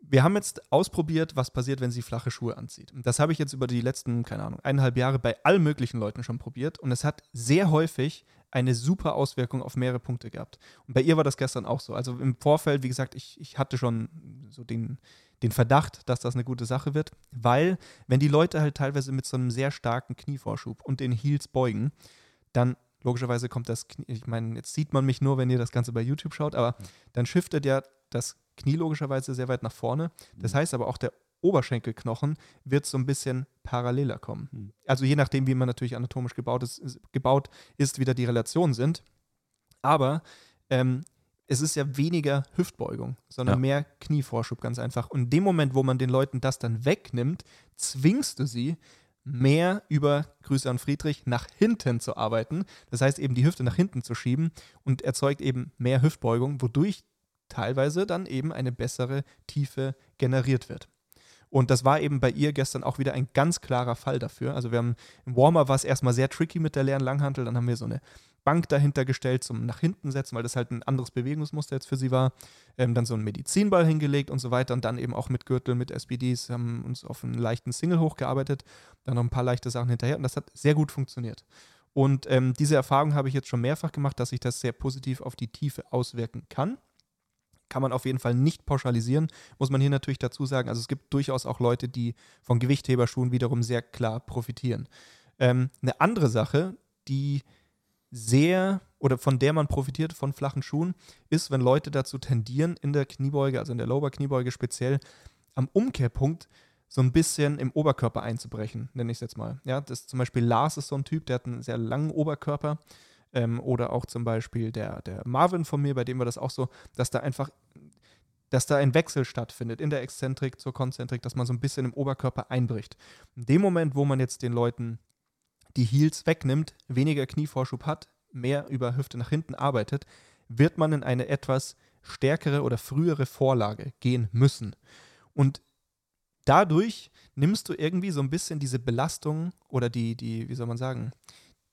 wir haben jetzt ausprobiert, was passiert, wenn sie flache Schuhe anzieht. Das habe ich jetzt über die letzten, keine Ahnung, eineinhalb Jahre bei allen möglichen Leuten schon probiert und es hat sehr häufig eine super Auswirkung auf mehrere Punkte gehabt. Und bei ihr war das gestern auch so. Also im Vorfeld, wie gesagt, ich, ich hatte schon so den, den Verdacht, dass das eine gute Sache wird, weil wenn die Leute halt teilweise mit so einem sehr starken Knievorschub und den Heels beugen, dann logischerweise kommt das Knie, ich meine, jetzt sieht man mich nur, wenn ihr das Ganze bei YouTube schaut, aber dann shiftet ja das Knie logischerweise sehr weit nach vorne. Das mhm. heißt aber auch der Oberschenkelknochen wird so ein bisschen paralleler kommen. Mhm. Also je nachdem, wie man natürlich anatomisch gebaut ist, gebaut ist, wieder die Relationen sind. Aber ähm, es ist ja weniger Hüftbeugung, sondern ja. mehr Knievorschub ganz einfach. Und in dem Moment, wo man den Leuten das dann wegnimmt, zwingst du sie, mehr über Grüße an Friedrich nach hinten zu arbeiten. Das heißt eben die Hüfte nach hinten zu schieben und erzeugt eben mehr Hüftbeugung, wodurch teilweise dann eben eine bessere Tiefe generiert wird. Und das war eben bei ihr gestern auch wieder ein ganz klarer Fall dafür. Also wir haben im Warmer war es erstmal sehr tricky mit der leeren Langhantel, dann haben wir so eine Bank dahinter gestellt zum nach hinten setzen, weil das halt ein anderes Bewegungsmuster jetzt für sie war. Ähm, dann so einen Medizinball hingelegt und so weiter und dann eben auch mit Gürtel, mit SPDs, haben uns auf einen leichten Single hochgearbeitet, dann noch ein paar leichte Sachen hinterher und das hat sehr gut funktioniert. Und ähm, diese Erfahrung habe ich jetzt schon mehrfach gemacht, dass sich das sehr positiv auf die Tiefe auswirken kann kann man auf jeden Fall nicht pauschalisieren, muss man hier natürlich dazu sagen. Also es gibt durchaus auch Leute, die von Gewichtheberschuhen wiederum sehr klar profitieren. Ähm, eine andere Sache, die sehr oder von der man profitiert von flachen Schuhen, ist, wenn Leute dazu tendieren, in der Kniebeuge, also in der Lower Kniebeuge speziell, am Umkehrpunkt so ein bisschen im Oberkörper einzubrechen, nenne ich es jetzt mal. Ja, das zum Beispiel Lars ist so ein Typ, der hat einen sehr langen Oberkörper. Ähm, oder auch zum Beispiel der, der Marvin von mir, bei dem war das auch so, dass da einfach dass da ein Wechsel stattfindet in der Exzentrik zur Konzentrik, dass man so ein bisschen im Oberkörper einbricht. In dem Moment, wo man jetzt den Leuten die Heels wegnimmt, weniger Knievorschub hat, mehr über Hüfte nach hinten arbeitet, wird man in eine etwas stärkere oder frühere Vorlage gehen müssen. Und dadurch nimmst du irgendwie so ein bisschen diese Belastung oder die, die, wie soll man sagen,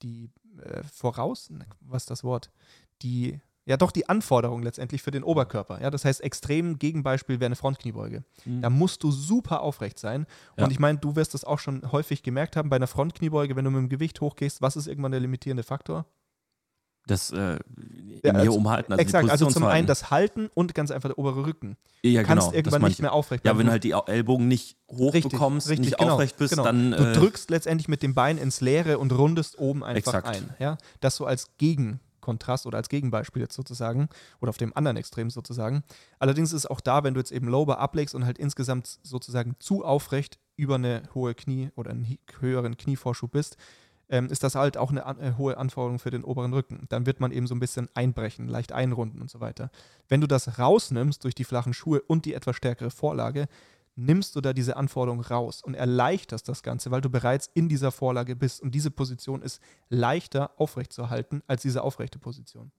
die äh, voraus, was ist das Wort? Die, ja doch die Anforderung letztendlich für den Oberkörper. Ja, das heißt, extrem Gegenbeispiel wäre eine Frontkniebeuge. Mhm. Da musst du super aufrecht sein. Ja. Und ich meine, du wirst das auch schon häufig gemerkt haben bei einer Frontkniebeuge, wenn du mit dem Gewicht hochgehst, was ist irgendwann der limitierende Faktor? Das äh, Ja, mir also- umhalten. Also Exakt, also zum zu einen das Halten und ganz einfach der obere Rücken. ja, Du kannst genau, irgendwann nicht ich. mehr aufrecht Ja, bleiben. wenn Du- halt die Ellbogen nicht hochbekommst, nicht genau, aufrecht bist, genau. dann. Du äh, drückst letztendlich mit dem Bein ins Leere und rundest oben einfach Exakt. ein. Ja? Das so als Gegenkontrast oder als Gegenbeispiel jetzt sozusagen oder auf dem anderen Extrem sozusagen. Allerdings ist auch da, wenn du jetzt eben Lower ablegst und halt insgesamt sozusagen zu aufrecht über eine hohe Knie oder einen höheren Knievorschub bist, ähm, ist das halt auch eine an, äh, hohe Anforderung für den oberen Rücken. Dann wird man eben so ein bisschen einbrechen, leicht einrunden und so weiter. Wenn du das rausnimmst durch die flachen Schuhe und die etwas stärkere Vorlage, nimmst du da diese Anforderung raus und erleichterst das Ganze, weil du bereits in dieser Vorlage bist. Und diese Position ist leichter aufrechtzuerhalten als diese aufrechte Position.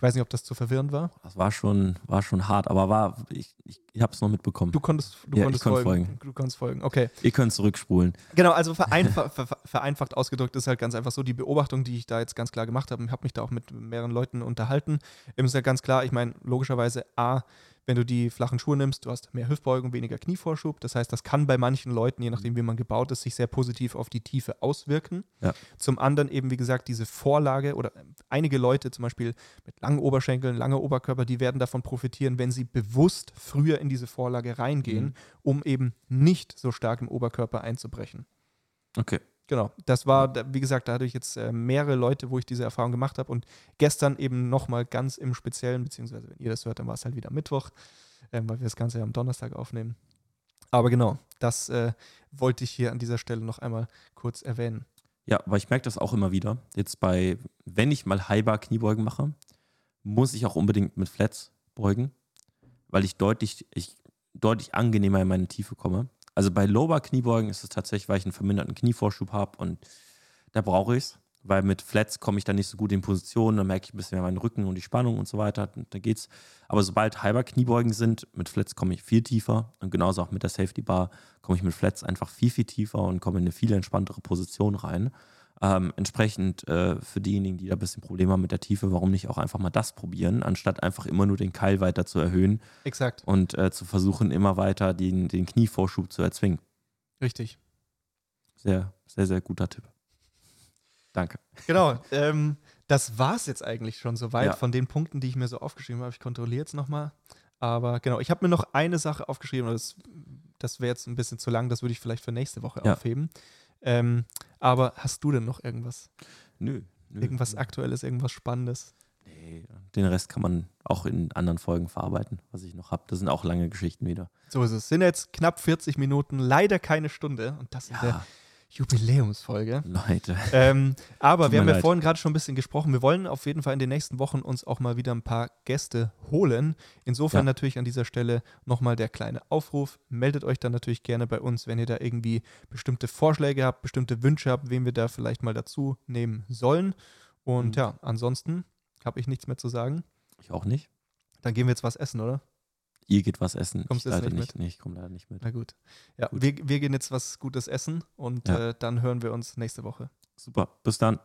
Ich weiß nicht, ob das zu verwirrend war. Das war schon, war schon hart, aber war, ich, ich, ich habe es noch mitbekommen. Du konntest, du Ja, konntest konnte folgen. folgen. Du konntest folgen. Okay. Ihr könnt zurückspulen. Genau, also vereinfacht, ver, vereinfacht ausgedrückt ist halt ganz einfach so die Beobachtung, die ich da jetzt ganz klar gemacht habe. Ich habe mich da auch mit mehreren Leuten unterhalten. Eben ist ja ganz klar, ich meine, logischerweise A, wenn du die flachen Schuhe nimmst, du hast mehr Hüftbeugung, weniger Knievorschub. Das heißt, das kann bei manchen Leuten, je nachdem, wie man gebaut ist, sich sehr positiv auf die Tiefe auswirken. Ja. Zum anderen eben, wie gesagt, diese Vorlage oder einige Leute zum Beispiel mit langen Oberschenkeln, langer Oberkörper, die werden davon profitieren, wenn sie bewusst früher in diese Vorlage reingehen, Mhm. um eben nicht so stark im Oberkörper einzubrechen. Okay. Genau, das war, wie gesagt, da hatte ich jetzt äh, mehrere Leute, wo ich diese Erfahrung gemacht habe und gestern eben nochmal ganz im Speziellen, beziehungsweise wenn ihr das hört, dann war es halt wieder Mittwoch, ähm, weil wir das Ganze ja am Donnerstag aufnehmen. Aber genau, das äh, wollte ich hier an dieser Stelle noch einmal kurz erwähnen. Ja, aber ich merke das auch immer wieder. Jetzt bei, wenn ich mal Highbar Kniebeugen mache, muss ich auch unbedingt mit Flats beugen, weil ich deutlich, ich deutlich angenehmer in meine Tiefe komme. Also bei Lower Kniebeugen ist es tatsächlich, weil ich einen verminderten Knievorschub habe und da brauche ich es, weil mit Flats komme ich dann nicht so gut in Position, dann merke ich ein bisschen mehr meinen Rücken und die Spannung und so weiter, und da geht's. Aber sobald Highbar Kniebeugen sind, mit Flats komme ich viel tiefer und genauso auch mit der Safety Bar komme ich mit Flats einfach viel, viel tiefer und komme in eine viel entspanntere Position rein. Ähm, entsprechend äh, für diejenigen, die da ein bisschen Probleme haben mit der Tiefe, warum nicht auch einfach mal das probieren, anstatt einfach immer nur den Keil weiter zu erhöhen Exakt, und äh, zu versuchen, immer weiter den, den Knievorschub zu erzwingen. richtig. Sehr, sehr, sehr guter Tipp. Danke. Genau, ähm, das war es jetzt eigentlich schon soweit Ja. von den Punkten, die ich mir so aufgeschrieben habe. Ich kontrolliere jetzt nochmal. Aber genau, ich habe mir noch eine Sache aufgeschrieben, das, das wäre jetzt ein bisschen zu lang, das würde ich vielleicht für nächste Woche Ja. aufheben. Ähm, aber hast du denn noch irgendwas? Nö. nö. Irgendwas Aktuelles, irgendwas Spannendes? Nee, den Rest kann man auch in anderen Folgen verarbeiten, was ich noch habe. Das sind auch lange Geschichten wieder. So ist es. Sind jetzt knapp 40 Minuten, leider keine Stunde. Und das ist der Jubiläumsfolge. Leute. Ähm, aber wir haben ja leid. vorhin gerade schon ein bisschen gesprochen. Wir wollen auf jeden Fall in den nächsten Wochen uns auch mal wieder ein paar Gäste holen. Insofern Ja. natürlich an dieser Stelle nochmal der kleine Aufruf. Meldet euch dann natürlich gerne bei uns, wenn ihr da irgendwie bestimmte Vorschläge habt, bestimmte Wünsche habt, wen wir da vielleicht mal dazu nehmen sollen. Und Mhm. ja, ansonsten habe ich nichts mehr zu sagen. Ich auch nicht. Dann gehen wir jetzt was essen, oder? Ihr geht was essen. Kommst ich leider nicht nicht. Nee, ich komme leider nicht mit. Na gut. Ja, Gut. Wir, wir gehen jetzt was Gutes essen und Ja. äh, dann hören wir uns nächste Woche. Super. Bis dann.